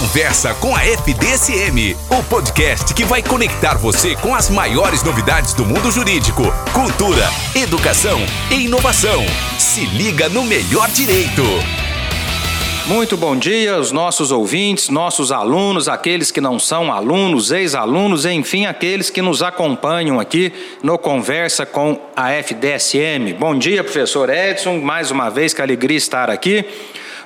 Conversa com a FDSM, o podcast que vai conectar você com as maiores novidades do mundo jurídico, cultura, educação e inovação. Se liga no melhor direito. Muito bom dia os nossos ouvintes, nossos alunos, aqueles que não são alunos, ex-alunos, enfim, aqueles que nos acompanham aqui no Conversa com a FDSM. Bom dia, professor Edson, mais uma vez que alegria estar aqui.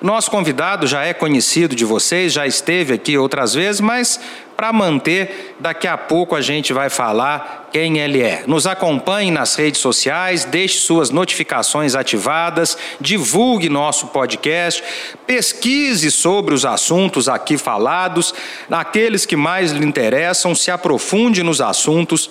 Nosso convidado já é conhecido de vocês, já esteve aqui outras vezes, mas para manter, daqui a pouco a gente vai falar quem ele é. Nos acompanhe nas redes sociais, deixe suas notificações ativadas, divulgue nosso podcast, pesquise sobre os assuntos aqui falados, aqueles que mais lhe interessam, se aprofunde nos assuntos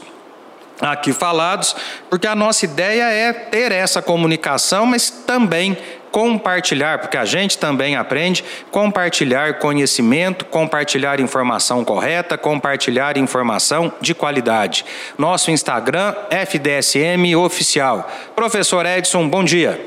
aqui falados, porque a nossa ideia é ter essa comunicação, mas também compartilhar, porque a gente também aprende, compartilhar conhecimento, compartilhar informação correta, compartilhar informação de qualidade. Nosso Instagram, FDSM Oficial. Professor Edson, bom dia.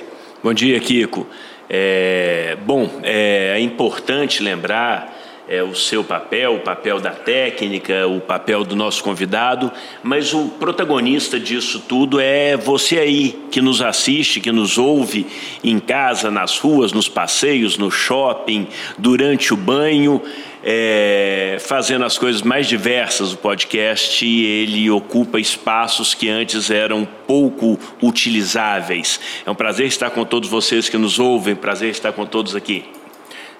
Bom dia, Kiko. É, bom, é, é importante lembrar é, o seu papel, o papel da técnica, o papel do nosso convidado, mas o protagonista disso tudo é você aí que nos assiste, que nos ouve em casa, nas ruas, nos passeios, no shopping, durante o banho. É, fazendo as coisas mais diversas, o podcast ele ocupa espaços que antes eram pouco utilizáveis. É um prazer estar com todos vocês que nos ouvem, prazer estar com todos aqui.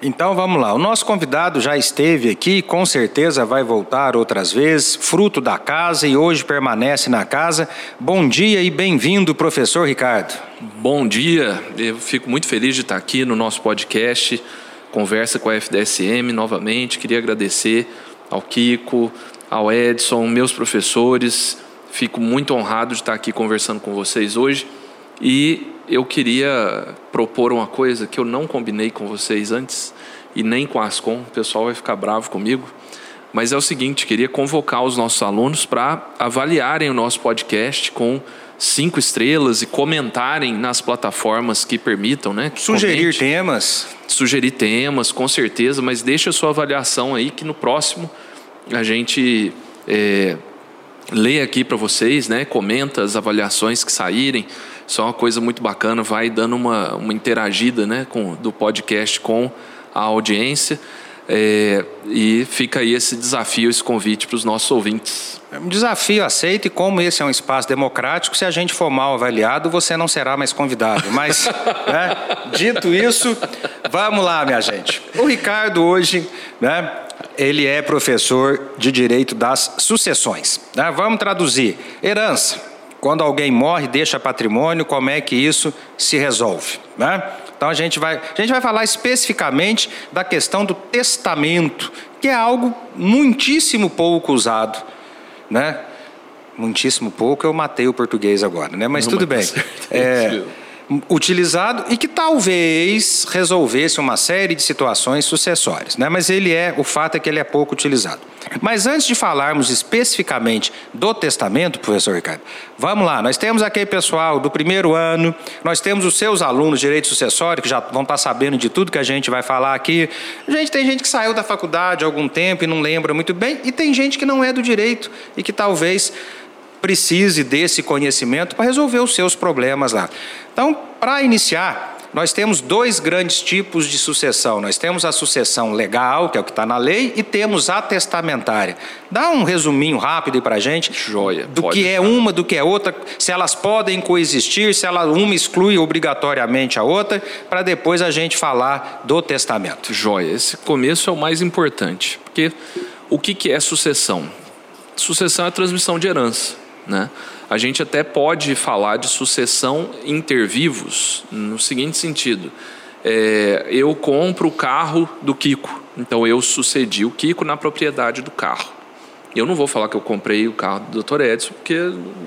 Então vamos lá. O nosso convidado já esteve aqui, com certeza vai voltar outras vezes, fruto da casa e hoje permanece na casa. Bom dia e bem-vindo, professor Ricardo. Bom dia, eu fico muito feliz de estar aqui no nosso podcast, Conversa com a FDSM novamente. Queria agradecer ao Kiko, ao Edson, meus professores. Fico muito honrado de estar aqui conversando com vocês hoje e eu queria propor uma coisa que eu não combinei com vocês antes e nem com a Ascom, o pessoal vai ficar bravo comigo. Mas é o seguinte, queria convocar os nossos alunos para avaliarem o nosso podcast com cinco estrelas e comentarem nas plataformas que permitam, né? Que sugerir comente, temas. Sugerir temas, com certeza, mas deixe a sua avaliação aí que no próximo a gente é, lê aqui para vocês, né? Comenta as avaliações que saírem. Isso é uma coisa muito bacana, vai dando uma, uma interagida né, com, do podcast com a audiência. É, e fica aí esse desafio, esse convite para os nossos ouvintes. É um desafio aceito, e como esse é um espaço democrático, se a gente for mal avaliado, você não será mais convidado. Mas, né, dito isso, vamos lá, minha gente. O Ricardo hoje, né, ele é professor de Direito das Sucessões. Né? Vamos traduzir. Herança quando alguém morre, deixa patrimônio, como é que isso se resolve? Né? Então a gente, vai, a gente vai falar especificamente da questão do testamento, que é algo muitíssimo pouco usado. Né? Muitíssimo pouco, eu matei o português agora, né? mas Não, tudo mas bem. É, utilizado e que talvez resolvesse uma série de situações sucessórias, né? Mas ele é, o fato é que ele é pouco utilizado. Mas antes de falarmos especificamente do testamento, professor Ricardo, vamos lá, nós temos aquele pessoal do primeiro ano, nós temos os seus alunos de direito sucessório, que já vão estar sabendo de tudo que a gente vai falar aqui. Gente, tem gente que saiu da faculdade há algum tempo e não lembra muito bem, e tem gente que não é do direito e que talvez precise desse conhecimento para resolver os seus problemas lá. Então, para iniciar, nós temos dois grandes tipos de sucessão. Nós temos a sucessão legal, que é o que está na lei, e temos a testamentária. Dá um resuminho rápido aí para a gente. Joia. Do que é uma, do que é outra, se elas podem coexistir, se ela, uma exclui obrigatoriamente a outra, para depois a gente falar do testamento. Joia. Esse começo é o mais importante, porque o que, que é sucessão? Sucessão é a transmissão de herança. Né? A gente até pode falar de sucessão intervivos no seguinte sentido: é, eu compro o carro do Kiko, então eu sucedi o Kiko na propriedade do carro. Eu não vou falar que eu comprei o carro do Dr. Edson, porque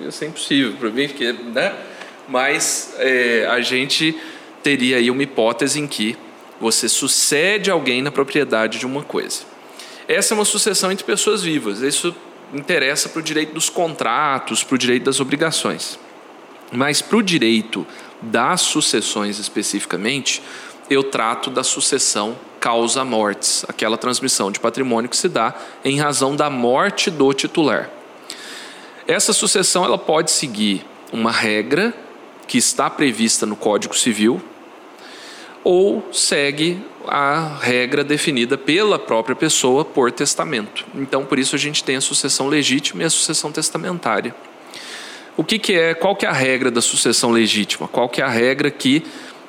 isso é impossível para mim, porque, né? mas é, a gente teria aí uma hipótese em que você sucede alguém na propriedade de uma coisa. Essa é uma sucessão entre pessoas vivas. Isso interessa para o direito dos contratos, para o direito das obrigações. Mas para o direito das sucessões especificamente, eu trato da sucessão causa mortes, aquela transmissão de patrimônio que se dá em razão da morte do titular. Essa sucessão ela pode seguir uma regra que está prevista no Código Civil ou segue a regra definida pela própria pessoa por testamento. Então, por isso a gente tem a sucessão legítima e a sucessão testamentária. O que, que é? Qual que é a regra da sucessão legítima? Qual que é a regra que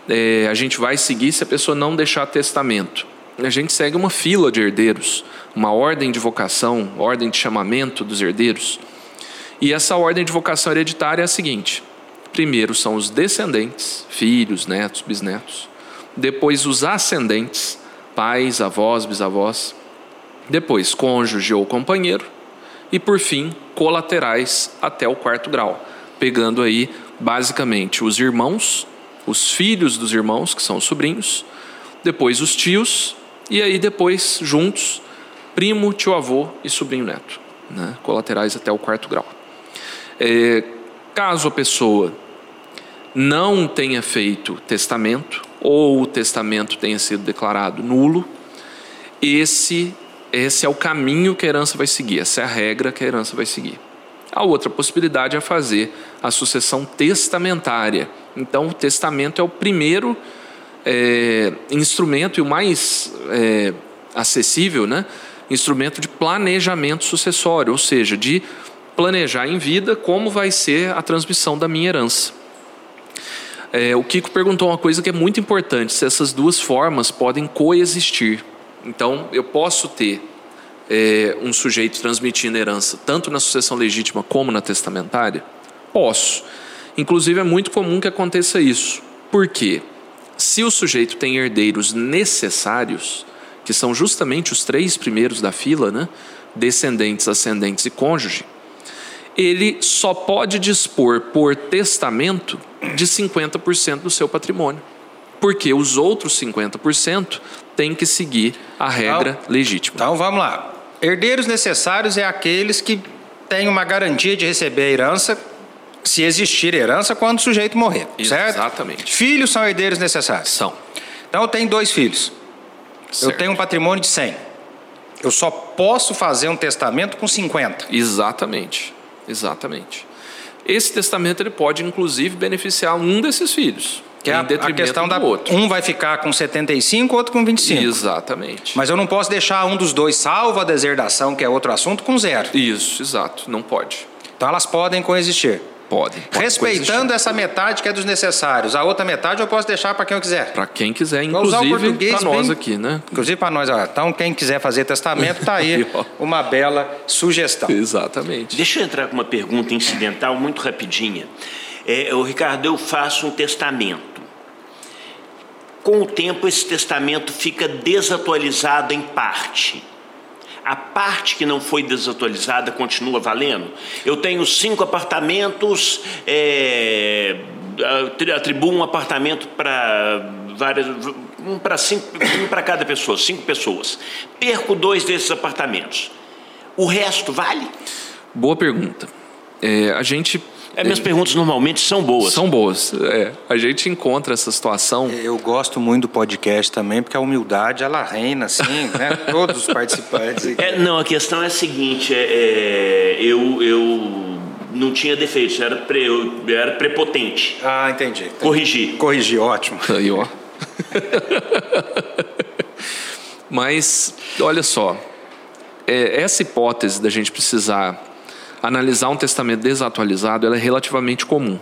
é, a gente vai seguir se a pessoa não deixar testamento? A gente segue uma fila de herdeiros, uma ordem de vocação, ordem de chamamento dos herdeiros. E essa ordem de vocação hereditária é a seguinte: primeiro são os descendentes, filhos, netos, bisnetos. Depois os ascendentes, pais, avós, bisavós. Depois cônjuge ou companheiro. E por fim, colaterais até o quarto grau, pegando aí basicamente os irmãos, os filhos dos irmãos, que são os sobrinhos, depois os tios, e aí depois, juntos, primo, tio-avô e sobrinho-neto, né? colaterais até o quarto grau. É, caso a pessoa não tenha feito testamento ou o testamento tenha sido declarado nulo, esse esse é o caminho que a herança vai seguir, essa é a regra que a herança vai seguir. A outra possibilidade é fazer a sucessão testamentária. Então, o testamento é o primeiro é, instrumento e o mais é, acessível, né? Instrumento de planejamento sucessório, ou seja, de planejar em vida como vai ser a transmissão da minha herança. É, o Kiko perguntou uma coisa que é muito importante: se essas duas formas podem coexistir. Então, eu posso ter é, um sujeito transmitindo herança tanto na sucessão legítima como na testamentária? Posso. Inclusive, é muito comum que aconteça isso. Por quê? Se o sujeito tem herdeiros necessários, que são justamente os três primeiros da fila, né? descendentes, ascendentes e cônjuge, ele só pode dispor por testamento de 50% do seu patrimônio. Porque os outros 50% têm que seguir a regra então, legítima. Então vamos lá. Herdeiros necessários é aqueles que têm uma garantia de receber a herança se existir herança quando o sujeito morrer, certo? Exatamente. Filhos são herdeiros necessários. São. Então eu tenho dois filhos. Certo. Eu tenho um patrimônio de 100. Eu só posso fazer um testamento com 50. Exatamente. Exatamente. Esse testamento ele pode inclusive beneficiar um desses filhos. Que é a, a questão da outro. um vai ficar com 75, outro com 25. Exatamente. Mas eu não posso deixar um dos dois salvo a deserdação, que é outro assunto, com zero. Isso, exato, não pode. Então elas podem coexistir. Podem. podem Respeitando essa metade que é dos necessários. A outra metade eu posso deixar para quem eu quiser. Para quem quiser, inclusive para nós bem- aqui, né? Inclusive para nós. ó. Então quem quiser fazer testamento, tá aí uma bela sugestão. Exatamente. Deixa eu entrar com uma pergunta incidental muito rapidinha. É, o Ricardo, eu faço um testamento. Com o tempo, esse testamento fica desatualizado em parte. A parte que não foi desatualizada continua valendo? Eu tenho cinco apartamentos, é, atri- atribuo um apartamento para várias, um para um cada pessoa, cinco pessoas. Perco dois desses apartamentos. O resto vale? Boa pergunta. É, a gente É, minhas perguntas normalmente são boas. são boas. É, a gente encontra essa situação. Eu gosto muito do podcast também, porque a humildade ela reina, assim, né? Todos os participantes. aqui. É, não, a questão é a seguinte: é, é, eu, eu não tinha defeitos, eu era, pre- eu era prepotente. Ah, entendi. Corrigi. Corrigi, ótimo. Aí, ó. Mas, olha só, é, essa hipótese da gente precisar analisar um testamento desatualizado, é relativamente comum.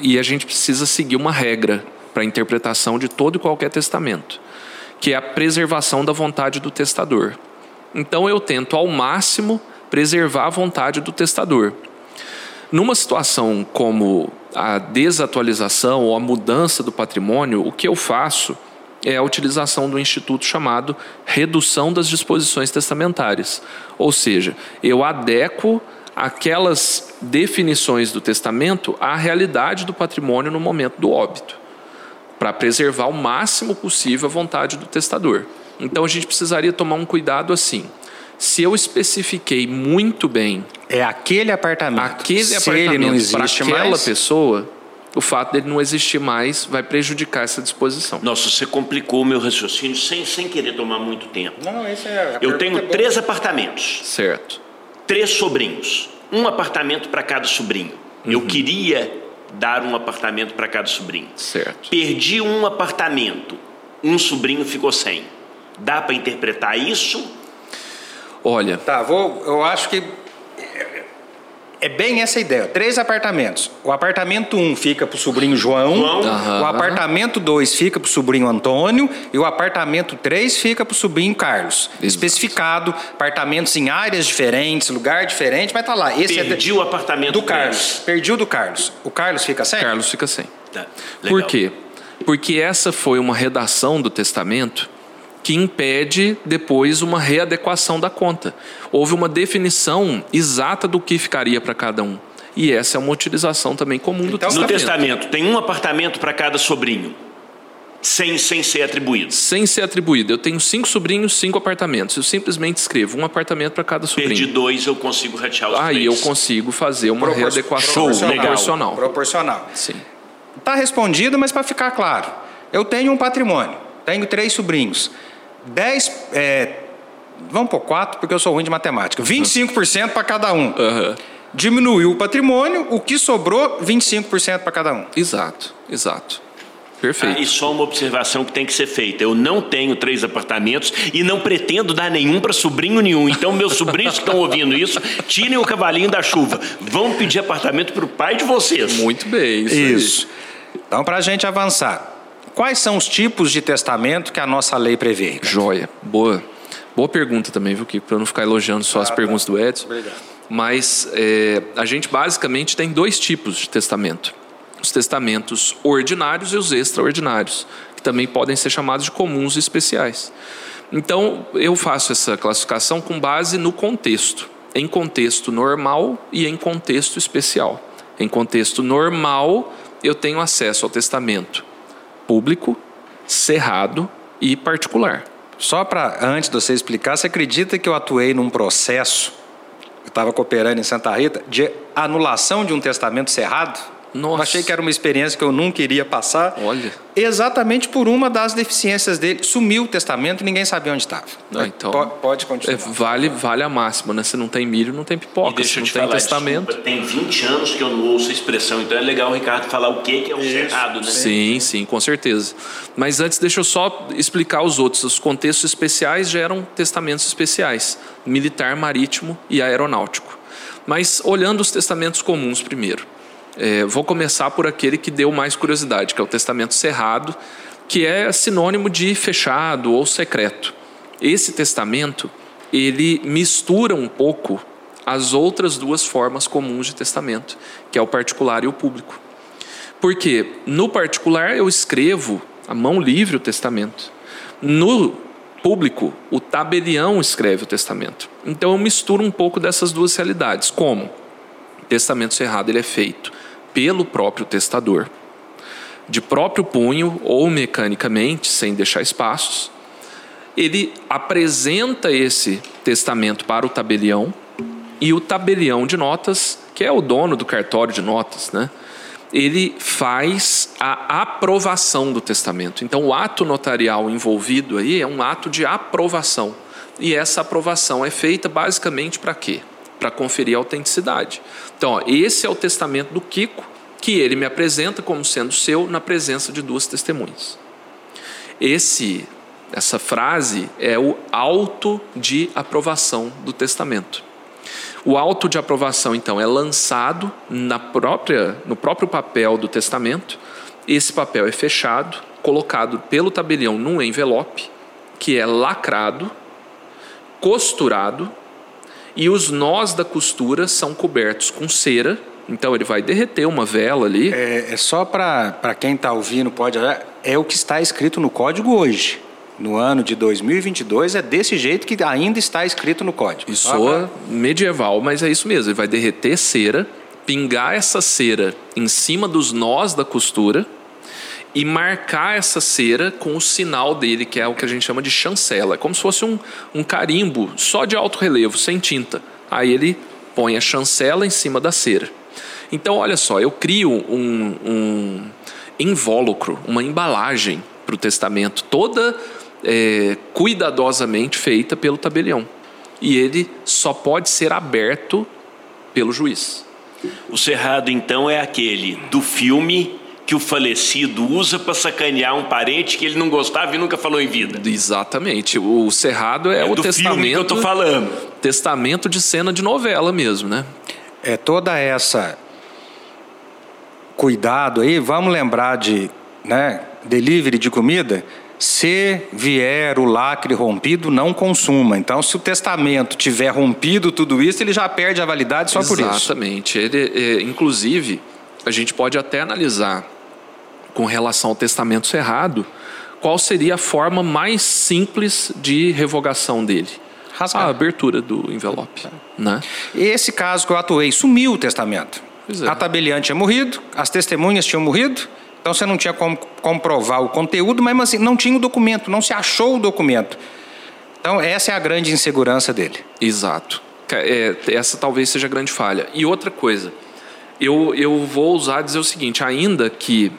E a gente precisa seguir uma regra para a interpretação de todo e qualquer testamento, que é a preservação da vontade do testador. Então eu tento ao máximo preservar a vontade do testador. Numa situação como a desatualização ou a mudança do patrimônio, o que eu faço é a utilização do instituto chamado redução das disposições testamentárias. Ou seja, eu adequo aquelas definições do testamento à realidade do patrimônio no momento do óbito, para preservar o máximo possível a vontade do testador. Então a gente precisaria tomar um cuidado assim. Se eu especifiquei muito bem É aquele apartamento. aquele Se apartamento para aquela mais, pessoa, o fato dele não existir mais vai prejudicar essa disposição. Nossa, você complicou o meu raciocínio sem, sem querer tomar muito tempo. Não, isso é. Eu tenho três apartamentos, Certo. três sobrinhos, um apartamento para cada sobrinho. Eu queria dar um apartamento para cada sobrinho. Certo. Perdi um apartamento, um sobrinho ficou sem. Dá para interpretar isso? Olha, Tá, vou. Eu acho que. É bem essa ideia. Três apartamentos. O apartamento 1 um fica pro sobrinho João. João. Aham. O apartamento 2 fica pro sobrinho Antônio. E o apartamento 3 fica pro sobrinho Carlos. Exato. Especificado, apartamentos em áreas diferentes, lugar diferente, mas tá lá. Esse Perdi é o apartamento do três. Carlos. Perdi o do Carlos. O Carlos fica sem? Carlos fica sem. Tá, Por quê? Porque essa foi uma redação do testamento que impede depois uma readequação da conta. Houve uma definição exata do que ficaria para cada um. E essa é uma utilização também comum do Então, No testamento. testamento, tem um apartamento para cada sobrinho, sem, sem ser atribuído. Sem ser atribuído. Eu tenho cinco sobrinhos, cinco apartamentos. Eu simplesmente escrevo um apartamento para cada sobrinho. Perdi dois, eu consigo ratear os Aí três. eu consigo fazer uma Propor- readequação legal. proporcional. Proporcional. Sim. Tá respondido, mas para ficar claro. Eu tenho um patrimônio. Tenho três sobrinhos. 10. É, vamos por 4, porque eu sou ruim de matemática. 25% para cada um. Aham. Diminuiu o patrimônio, o que sobrou, 25% para cada um. Exato, exato. Ah, Perfeito. e só uma observação que tem que ser feita. Eu não tenho três apartamentos e não pretendo dar nenhum para sobrinho nenhum. Então, meus sobrinhos que estão ouvindo isso, tirem o cavalinho da chuva. Vão pedir apartamento para o pai de vocês. Muito bem. Isso. aí. Isso. Então, para a gente avançar, quais são os tipos de testamento que a nossa lei prevê? Ricardo? Joia. Boa. Boa pergunta também, viu, Kiko? Para eu não ficar elogiando só as tá. perguntas do Edson. Obrigado. Mas é, a gente basicamente tem dois tipos de testamento: os testamentos ordinários e os extraordinários, que também podem ser chamados de comuns e especiais. Então, eu faço essa classificação com base no contexto, em contexto normal e em contexto especial. Em contexto normal, eu tenho acesso ao testamento público, cerrado e particular. Só para, antes de você explicar, você acredita que eu atuei num processo, eu estava cooperando em Santa Rita, de anulação de um testamento cerrado? Nossa. Eu achei que era uma experiência que eu nunca iria passar. Olha. Exatamente por uma das deficiências dele. Sumiu o testamento e ninguém sabia onde estava. Ah, então- Po- Pode É, continuar. vale, vale a máxima, né? Se não tem milho, não tem E pipoca. deixa Se não te tem falar, testamento. desculpa, tem 20 anos que eu não ouço a expressão, então é legal o Ricardo falar o que que é o cerrado, né? Sim, sim, com certeza. Mas antes, deixa eu só explicar os outros. Os contextos especiais geram testamentos especiais: militar, marítimo e aeronáutico. Mas olhando os testamentos comuns primeiro. É, vou começar por aquele que deu mais curiosidade, que é o testamento cerrado, que é sinônimo de fechado ou secreto. Esse testamento ele mistura um pouco as outras duas formas comuns de testamento, que é o particular e o público. Porque no particular eu escrevo a mão livre o testamento. No público, o tabelião escreve o testamento. Então eu misturo um pouco dessas duas realidades. Como? Testamento cerrado ele é feito pelo próprio testador, de próprio punho ou mecanicamente, sem deixar espaços. Ele apresenta esse testamento para o tabelião e o tabelião de notas, que é o dono do cartório de notas, né? Ele faz a aprovação do testamento. Então, o ato notarial envolvido aí é um ato de aprovação. E essa aprovação é feita basicamente para quê? Para conferir a autenticidade. Então, ó, esse é o testamento do Kiko, que ele me apresenta como sendo seu na presença de duas testemunhas. Esse, essa frase é o auto de aprovação do testamento. O auto de aprovação, então, é lançado na própria, no próprio papel do testamento. Esse papel é fechado, colocado pelo tabelião num envelope, que é lacrado, costurado, e os nós da costura são cobertos com cera. Então, ele vai derreter uma vela ali. É, é só para quem está ouvindo, pode olhar, é o que está escrito no código hoje. No ano de 2022, é desse jeito que ainda está escrito no código. Só soa medieval, mas é isso mesmo. Ele vai derreter cera, pingar essa cera em cima dos nós da costura e marcar essa cera com o sinal dele, que é o que a gente chama de chancela. É como se fosse um, um carimbo só de alto relevo, sem tinta. Aí ele põe a chancela em cima da cera. Então, olha só, eu crio um, um invólucro, uma embalagem para o testamento, toda é, cuidadosamente feita pelo tabelião. E ele só pode ser aberto pelo juiz. O cerrado, então, é aquele do filme que o falecido usa para sacanear um parente que ele não gostava e nunca falou em vida. Exatamente. O cerrado é, é o do testamento. Filme que eu tô falando. Testamento de cena de novela mesmo, né? É toda essa cuidado aí, vamos lembrar de, né, delivery de comida, se vier o lacre rompido, não consuma. Então, se o testamento tiver rompido tudo isso, ele já perde a validade só Exatamente. por isso. Exatamente. Ele, é, inclusive, a gente pode até analisar com relação ao testamento cerrado, qual seria a forma mais simples de revogação dele? Rasgar. A abertura do envelope. Né? Esse caso que eu atuei, sumiu o testamento. É. A tabeliante tinha morrido, as testemunhas tinham morrido, então você não tinha como comprovar o conteúdo, mas assim, não tinha o documento, não se achou o documento. Então, essa é a grande insegurança dele. Exato. É, essa talvez seja a grande falha. E outra coisa, eu, eu vou usar dizer o seguinte: ainda que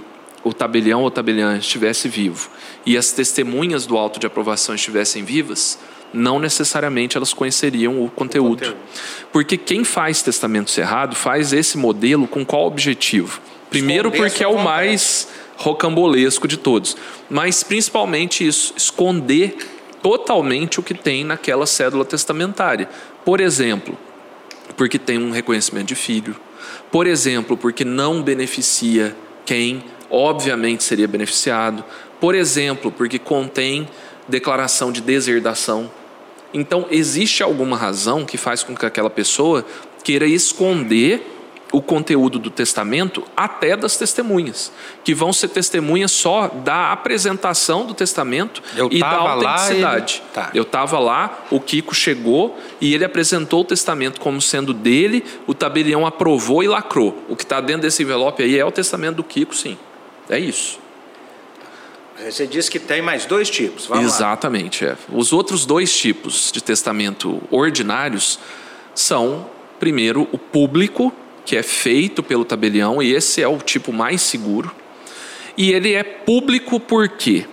o tabelião ou tabeliã estivesse vivo e as testemunhas do auto de aprovação estivessem vivas, não necessariamente elas conheceriam o conteúdo. o conteúdo. Porque quem faz testamento cerrado faz esse modelo com qual objetivo? Primeiro, porque é o mais rocambolesco de todos, mas principalmente isso, esconder totalmente o que tem naquela cédula testamentária. Por exemplo, porque tem um reconhecimento de filho. Por exemplo, porque não beneficia quem obviamente seria beneficiado. Por exemplo, porque contém declaração de deserdação. Então, existe alguma razão que faz com que aquela pessoa queira esconder o conteúdo do testamento até das testemunhas, que vão ser testemunhas só da apresentação do testamento Eu e da autenticidade. Ele... Tá. Eu estava lá, o Kiko chegou e ele apresentou o testamento como sendo dele, o tabelião aprovou e lacrou. O que está dentro desse envelope aí é o testamento do Kiko, sim. É isso. Você disse que tem mais dois tipos. Vamos Exatamente. É. Os outros dois tipos de testamento ordinários são, primeiro, o público, que é feito pelo tabelião, e esse é o tipo mais seguro. E ele é público por quê?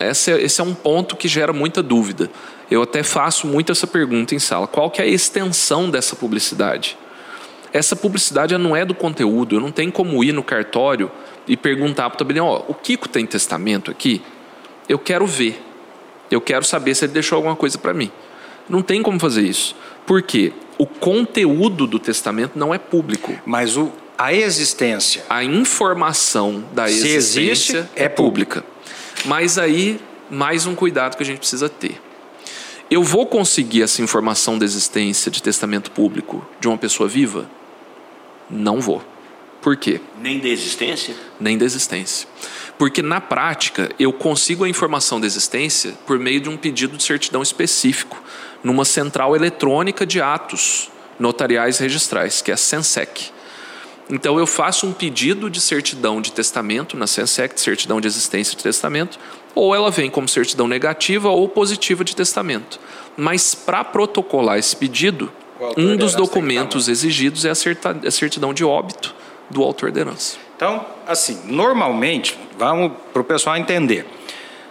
Esse é, esse é um ponto que gera muita dúvida. Eu até faço muito essa pergunta em sala. Qual que é a extensão dessa publicidade? Essa publicidade não é do conteúdo. Eu não tenho como ir no cartório e perguntar para o tabelião: ó, o Kiko tem testamento aqui? Eu quero ver. Eu quero saber se ele deixou alguma coisa para mim. Não tem como fazer isso. Por quê? O conteúdo do testamento não é público. Mas o, a existência. A informação da se existência existe, é pública. Mas aí, mais um cuidado que a gente precisa ter. Eu vou conseguir essa informação da existência de testamento público de uma pessoa viva? Não vou. Por quê? Nem da existência? Nem da existência. Porque na prática eu consigo a informação da existência por meio de um pedido de certidão específico numa central eletrônica de atos notariais registrais, que é a Sensec. Então eu faço um pedido de certidão de testamento na Sensec, de certidão de existência de testamento, ou ela vem como certidão negativa ou positiva de testamento. Mas para protocolar esse pedido, um dos documentos exigidos é a certidão de óbito do autor da herança. Então, assim, normalmente, vamos para o pessoal entender.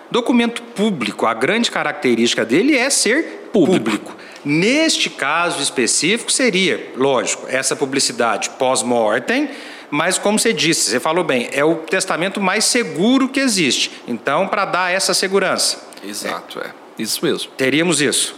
Documento público, a grande característica dele é ser público. público. Neste caso específico, seria, lógico, essa publicidade pós-mortem, mas como você disse, você falou bem, é o testamento mais seguro que existe. Então, para dar essa segurança. Exato, é. é. Isso mesmo. Teríamos isso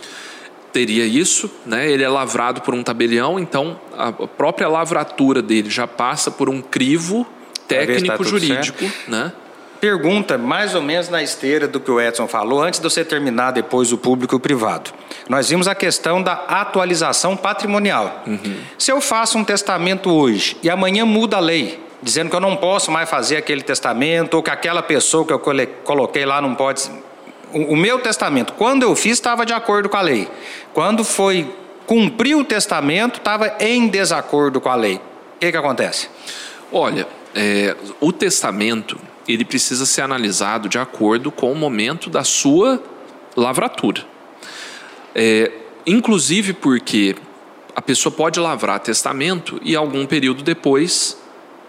teria isso, né? Ele é lavrado por um tabelião, então a própria lavratura dele já passa por um crivo técnico tá jurídico, certo. né? Pergunta mais ou menos na esteira do que o Edson falou, antes de você terminar depois o público e o privado. Nós vimos a questão da atualização patrimonial. Uhum. Se eu faço um testamento hoje e amanhã muda a lei, dizendo que eu não posso mais fazer aquele testamento, ou que aquela pessoa que eu coloquei lá não pode o meu testamento, quando eu fiz, estava de acordo com a lei. Quando foi cumprir o testamento, estava em desacordo com a lei. O que, que acontece? Olha, é, o testamento ele precisa ser analisado de acordo com o momento da sua lavratura. É, inclusive porque a pessoa pode lavrar testamento e algum período depois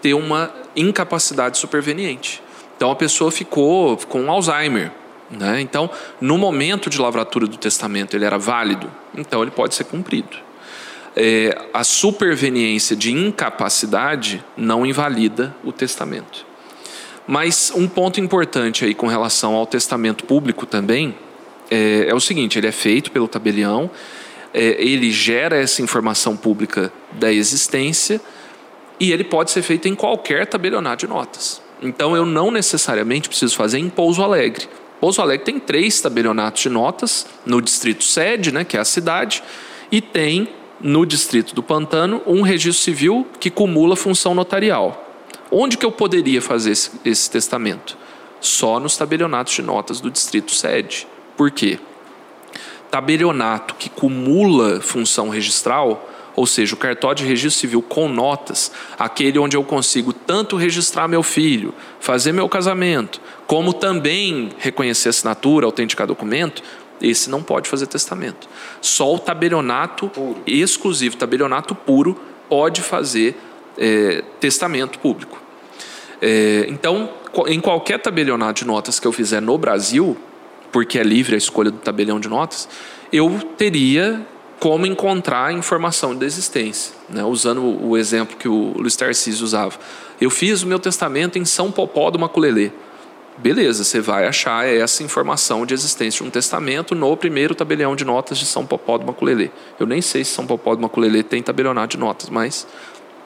ter uma incapacidade superveniente. Então a pessoa ficou com Alzheimer. Né? Então, no momento de lavratura do testamento, ele era válido, então ele pode ser cumprido. É, a superveniência de incapacidade não invalida o testamento. Mas um ponto importante aí com relação ao testamento público também é, é o seguinte: ele é feito pelo tabelião, é, ele gera essa informação pública da existência e ele pode ser feito em qualquer tabelionato de notas. Então eu não necessariamente preciso fazer em Pouso Alegre. Pouso Alegre tem três tabelionatos de notas no distrito sede, né, que é a cidade, e tem no distrito do Pantano um registro civil que cumula função notarial. Onde que eu poderia fazer esse, esse testamento? Só nos tabelionatos de notas do distrito sede. Por quê? Tabelionato que cumula função registral ou seja, o cartório de registro civil com notas, aquele onde eu consigo tanto registrar meu filho, fazer meu casamento, como também reconhecer assinatura, autenticar documento, esse não pode fazer testamento. Só o tabelionato puro. exclusivo, tabelionato puro, pode fazer é, testamento público. É, então, em qualquer tabelionato de notas que eu fizer no Brasil, porque é livre a escolha do tabelião de notas, eu teria como encontrar informação da existência. Né? Usando o exemplo que o Luiz Tarcísio usava. Eu fiz o meu testamento em São Popó do Maculelê. Beleza, você vai achar essa informação de existência de um testamento no primeiro tabelião de notas de São Popó do Maculelê. Eu nem sei se São Popó do Maculelê tem tabelionato de notas, mas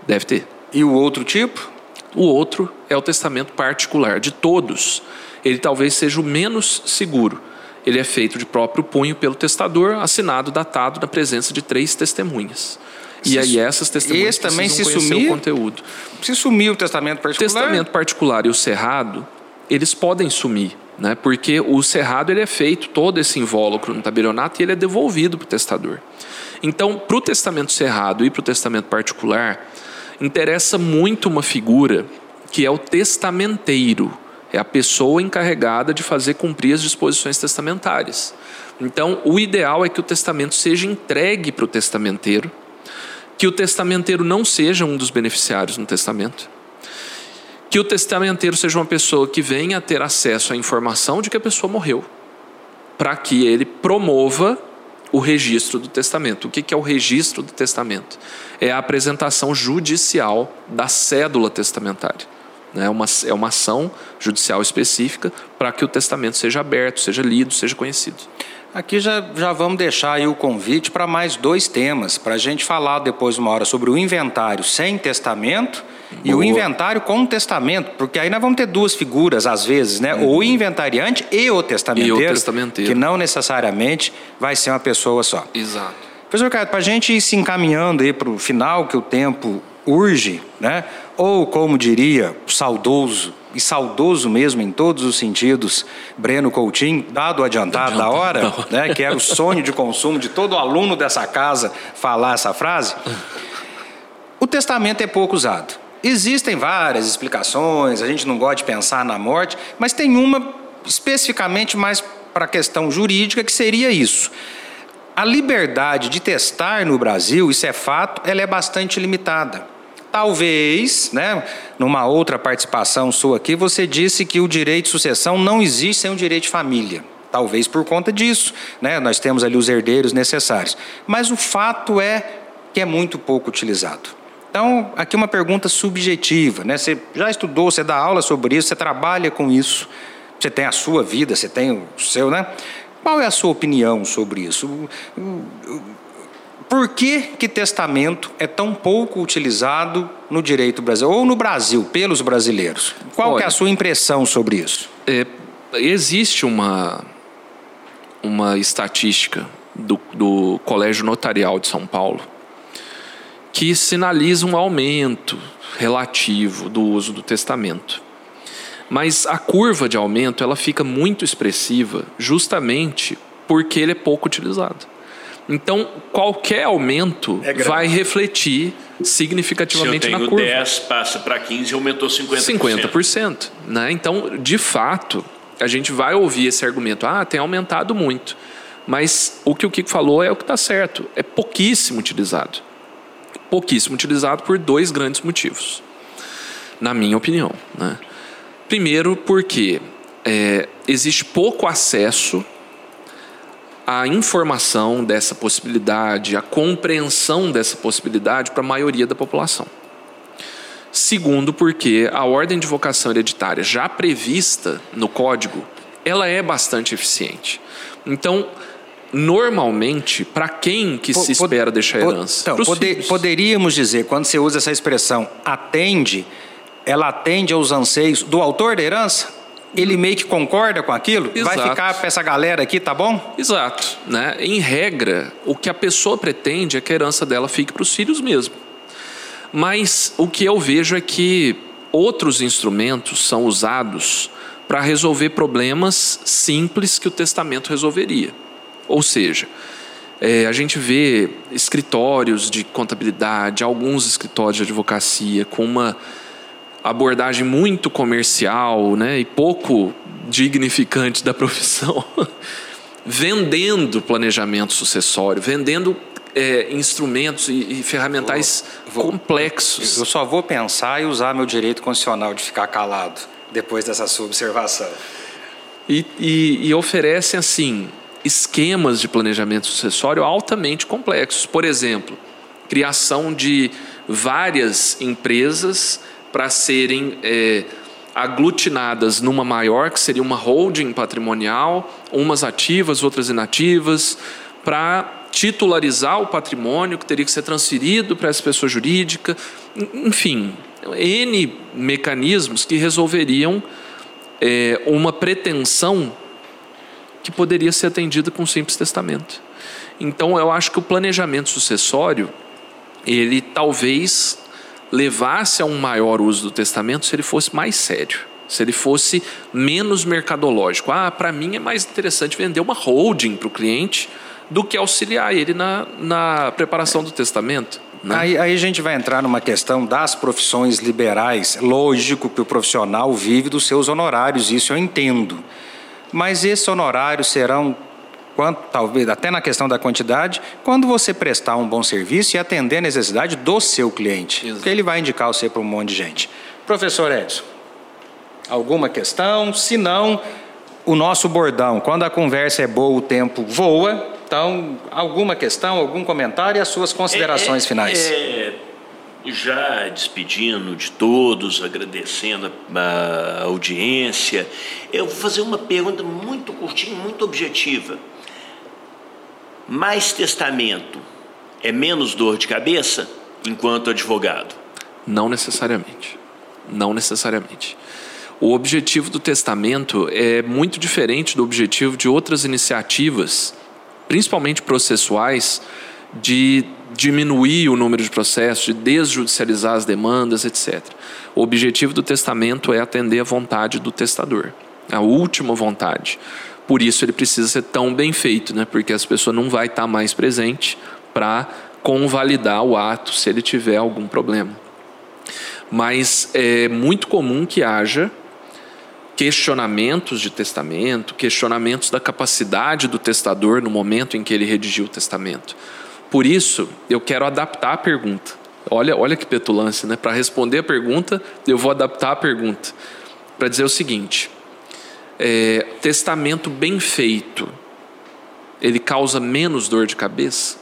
deve ter. E o outro tipo? O outro é o testamento particular. De todos, ele talvez seja o menos seguro ele é feito de próprio punho pelo testador, assinado, datado, na presença de três testemunhas. E aí essas testemunhas também se sumir, o conteúdo. Se sumir o testamento particular... O testamento particular e o cerrado, eles podem sumir, né? porque o cerrado ele é feito, todo esse invólucro no tabelionato, e ele é devolvido para o testador. Então, para o testamento cerrado e para o testamento particular, interessa muito uma figura que é o testamenteiro é a pessoa encarregada de fazer cumprir as disposições testamentárias. Então, o ideal é que o testamento seja entregue para o testamenteiro, que o testamenteiro não seja um dos beneficiários no testamento, que o testamenteiro seja uma pessoa que venha a ter acesso à informação de que a pessoa morreu, para que ele promova o registro do testamento. O que é o registro do testamento? É a apresentação judicial da cédula testamentária. Né? Uma, é uma ação judicial específica para que o testamento seja aberto, seja lido, seja conhecido. Aqui já, já vamos deixar aí o convite para mais dois temas, para a gente falar depois uma hora sobre o inventário sem testamento Boa. e o inventário com testamento, porque aí nós vamos ter duas figuras às vezes, né? Uhum. O inventariante e o testamenteiro, e o testamenteiro, que não necessariamente vai ser uma pessoa só. Exato. Professor Ricardo, para a gente ir se encaminhando aí para o final, que o tempo urge, né? ou como diria o saudoso, e saudoso mesmo em todos os sentidos, Breno Coutinho, dado o adiantado, da hora, né? que era o sonho de consumo de todo aluno dessa casa falar essa frase, o testamento é pouco usado. Existem várias explicações, a gente não gosta de pensar na morte, mas tem uma especificamente mais para a questão jurídica que seria isso. A liberdade de testar no Brasil, isso é fato, ela é bastante limitada. Talvez, né, numa outra participação sua aqui, você disse que o direito de sucessão não existe sem o direito de família. Talvez por conta disso, né, nós temos ali os herdeiros necessários. Mas o fato é que é muito pouco utilizado. Então, aqui uma pergunta subjetiva, né? Você já estudou, você dá aula sobre isso, você trabalha com isso, você tem a sua vida, você tem o seu, né? Qual é a sua opinião sobre isso? Por que, que testamento é tão pouco utilizado no direito brasileiro, ou no Brasil, pelos brasileiros? Qual Olha, é a sua impressão sobre isso? É, existe uma, uma estatística do, do Colégio Notarial de São Paulo que sinaliza um aumento relativo do uso do testamento. Mas a curva de aumento ela fica muito expressiva justamente porque ele é pouco utilizado. Então, qualquer aumento é vai refletir significativamente na curva. Se eu tenho 10, passa para 15 aumentou 50%. 50%. Né? Então, de fato, a gente vai ouvir esse argumento. Ah, tem aumentado muito. Mas o que o Kiko falou é o que está certo. É pouquíssimo utilizado. Pouquíssimo utilizado por dois grandes motivos. na minha opinião. Né? Primeiro, porque é, existe pouco acesso à informação dessa possibilidade, à compreensão dessa possibilidade para a maioria da população. Segundo, porque a ordem de vocação hereditária já prevista no código, ela é bastante eficiente. Então, normalmente, para quem que se espera deixar herança? Então, poder, poderíamos dizer, quando você usa essa expressão atende, ela atende aos anseios do autor da herança? Ele meio que concorda com aquilo? Exato. Vai ficar para essa galera aqui, tá bom? Exato. Né? Em regra, o que a pessoa pretende é que a herança dela fique para os filhos mesmo. Mas o que eu vejo é que outros instrumentos são usados para resolver problemas simples que o testamento resolveria. Ou seja, é, a gente vê escritórios de contabilidade, alguns escritórios de advocacia com uma abordagem muito comercial né, e pouco dignificante da profissão, vendendo planejamento sucessório, vendendo é, instrumentos e, e ferramentais vou, vou, complexos. Eu só vou pensar e usar meu direito constitucional de ficar calado depois dessa sua observação. E, e, e oferecem, assim, esquemas de planejamento sucessório altamente complexos. Por exemplo, criação de várias empresas para serem é, aglutinadas numa maior, que seria uma holding patrimonial, umas ativas, outras inativas, para titularizar o patrimônio que teria que ser transferido para essa pessoa jurídica, enfim, N mecanismos que resolveriam é, uma pretensão que poderia ser atendida com um simples testamento. Então, eu acho que o planejamento sucessório, ele talvez levasse a um maior uso do testamento se ele fosse mais sério, se ele fosse menos mercadológico. Ah, para mim é mais interessante vender uma holding para o cliente do que auxiliar ele na, na preparação do testamento. Né? Aí, aí, a gente vai entrar numa questão das profissões liberais. Lógico que o profissional vive dos seus honorários, isso eu entendo. Mas esses honorários serão, quanto, talvez até na questão da quantidade, quando você prestar um bom serviço e atender a necessidade do seu cliente. Exato. Porque ele vai indicar você para um monte de gente. Professor Edson, alguma questão? Se não, o nosso bordão, quando a conversa é boa, o tempo voa. Então, alguma questão, algum comentário e as suas considerações é, é, finais. É, já despedindo de todos, agradecendo a, a audiência, eu vou fazer uma pergunta muito curtinha, muito objetiva. Mais testamento é menos dor de cabeça enquanto advogado? Não necessariamente. Não necessariamente. O objetivo do testamento é muito diferente do objetivo de outras iniciativas principalmente processuais, de diminuir o número de processos, de desjudicializar as demandas, etc. O objetivo do testamento é atender a vontade do testador, a última vontade. Por isso ele precisa ser tão bem feito, né? porque as pessoas não vai estar mais presente para convalidar o ato se ele tiver algum problema. Mas é muito comum que haja questionamentos de testamento, questionamentos da capacidade do testador no momento em que ele redigiu o testamento. Por isso, eu quero adaptar a pergunta. Olha, olha que petulância, né? Para responder a pergunta, eu vou adaptar a pergunta para dizer o seguinte: é, testamento bem feito, ele causa menos dor de cabeça?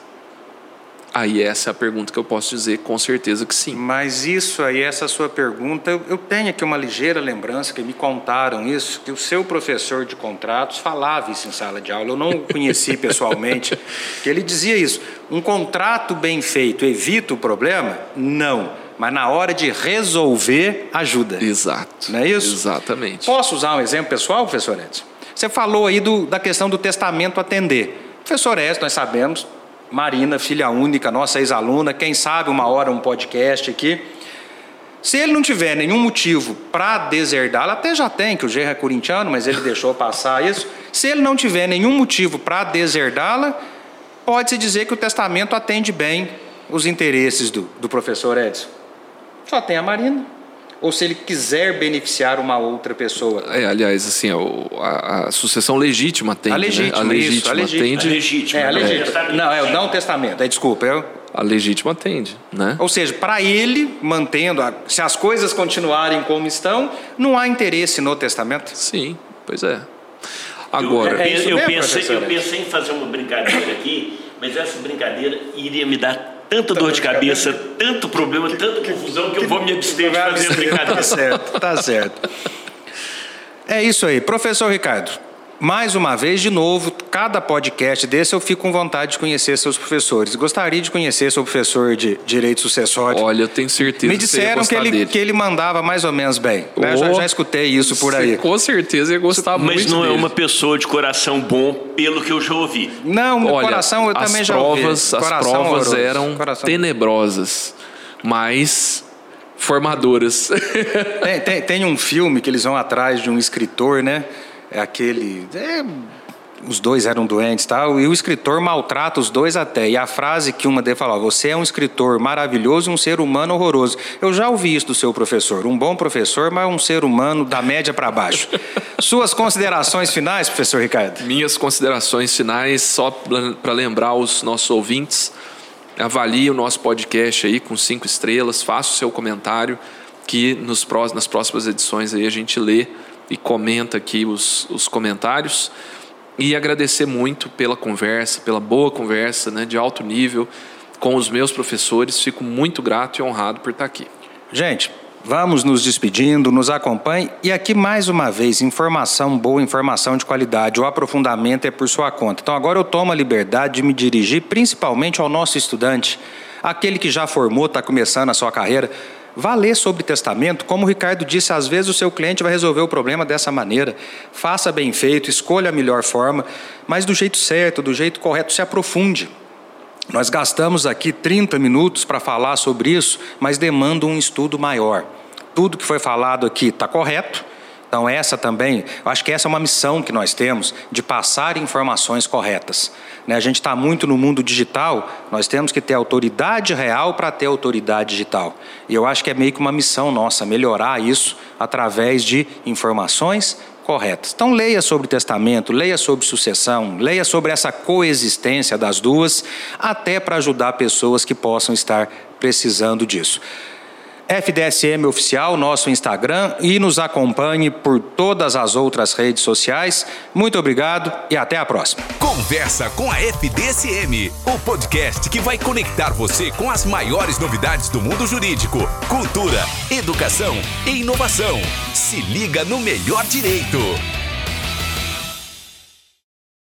Aí essa é a pergunta que eu posso dizer com certeza que sim. Mas isso aí, essa sua pergunta, eu, tenho aqui uma ligeira lembrança que me contaram isso, que o seu professor de contratos falava isso em sala de aula. Eu não o conheci pessoalmente, que ele dizia isso. Um contrato bem feito evita o problema? Não. Mas na hora de resolver, ajuda. Exato. Não é isso? Exatamente. Posso usar um exemplo pessoal, professor Edson? Você falou aí do, da questão do testamento atender. Professor Edson, nós sabemos, Marina, filha única, nossa ex-aluna, quem sabe uma hora um podcast aqui. Se ele não tiver nenhum motivo para deserdá-la, até já tem, que o Gerra é corintiano, mas ele deixou passar isso. Se ele não tiver nenhum motivo para deserdá-la, pode-se dizer que o testamento atende bem os interesses do, do professor Edson. Só tem a Marina ou se ele quiser beneficiar uma outra pessoa. É, aliás, assim, a, a sucessão legítima tem. A legítima, né? a legítima, isso, a legítima atende. A legítima. É, a legítima. É. Não, é o não testamento. É, desculpa, eu, A legítima atende, né? Ou seja, para ele, mantendo, a, se as coisas continuarem como estão, não há interesse no testamento? Sim, pois é. Agora. Eu, É eu mesmo, pensei, eu pensei em fazer uma brincadeira aqui, mas essa brincadeira iria me dar tanta dor de cabeça, tanto problema, tanta confusão, que eu vou me abster de fazer a Tá brincadeira. certo, tá certo. É isso aí. Professor Ricardo, mais uma vez, de novo, cada podcast desse eu fico com vontade de conhecer seus professores. Gostaria de conhecer seu professor de Direito Sucessório. Olha, eu tenho certeza Me que você ia disseram que gostar ele, dele. que ele mandava mais ou menos bem. né? Já, Oh, já escutei isso por aí. com certeza ia gostar Mas muito não é dele. uma pessoa de coração bom, pelo que eu já ouvi. Não, Olha, coração eu também já ouvi. provas, As Coração provas horroroso. eram Coração- tenebrosas, mas formadoras. Tem, tem, tem um filme que eles vão atrás de um escritor, né? É aquele. é, os dois eram doentes e tal, e o escritor maltrata os dois até. E a frase que uma dele falou: Você é um escritor maravilhoso e um ser humano horroroso. Eu já ouvi isso do seu professor. Um bom professor, mas um ser humano da média para baixo. Suas considerações finais, professor Ricardo? Minhas considerações finais, só para lembrar os nossos ouvintes, avalie o nosso podcast aí com cinco estrelas, faça o seu comentário, que nos, nas próximas edições aí a gente lê e comenta aqui os, os comentários. E agradecer muito pela conversa, pela boa conversa, né, de alto nível com os meus professores. Fico muito grato e honrado por estar aqui. Gente, vamos nos despedindo, nos acompanhe. E aqui, mais uma vez, informação boa, informação de qualidade. O aprofundamento é por sua conta. Então, agora eu tomo a liberdade de me dirigir principalmente ao nosso estudante, aquele que já formou, está começando a sua carreira. Vá ler sobre testamento. Como o Ricardo disse, às vezes o seu cliente vai resolver o problema dessa maneira. Faça bem feito, escolha a melhor forma, mas do jeito certo, do jeito correto, se aprofunde. Nós gastamos aqui 30 minutos para falar sobre isso, mas demanda um estudo maior. Tudo que foi falado aqui está correto. Então, essa também, eu acho que essa é uma missão que nós temos, de passar informações corretas. Né, A gente está muito no mundo digital, nós temos que ter autoridade real para ter autoridade digital. E eu acho que é meio que uma missão nossa, melhorar isso através de informações corretas. Então, leia sobre testamento, leia sobre sucessão, leia sobre essa coexistência das duas, até para ajudar pessoas que possam estar precisando disso. FDSM Oficial, nosso Instagram, e nos acompanhe por todas as outras redes sociais. Muito obrigado e até a próxima. Conversa com a FDSM, o podcast que vai conectar você com as maiores novidades do mundo jurídico, cultura, educação e inovação. Se liga no melhor direito.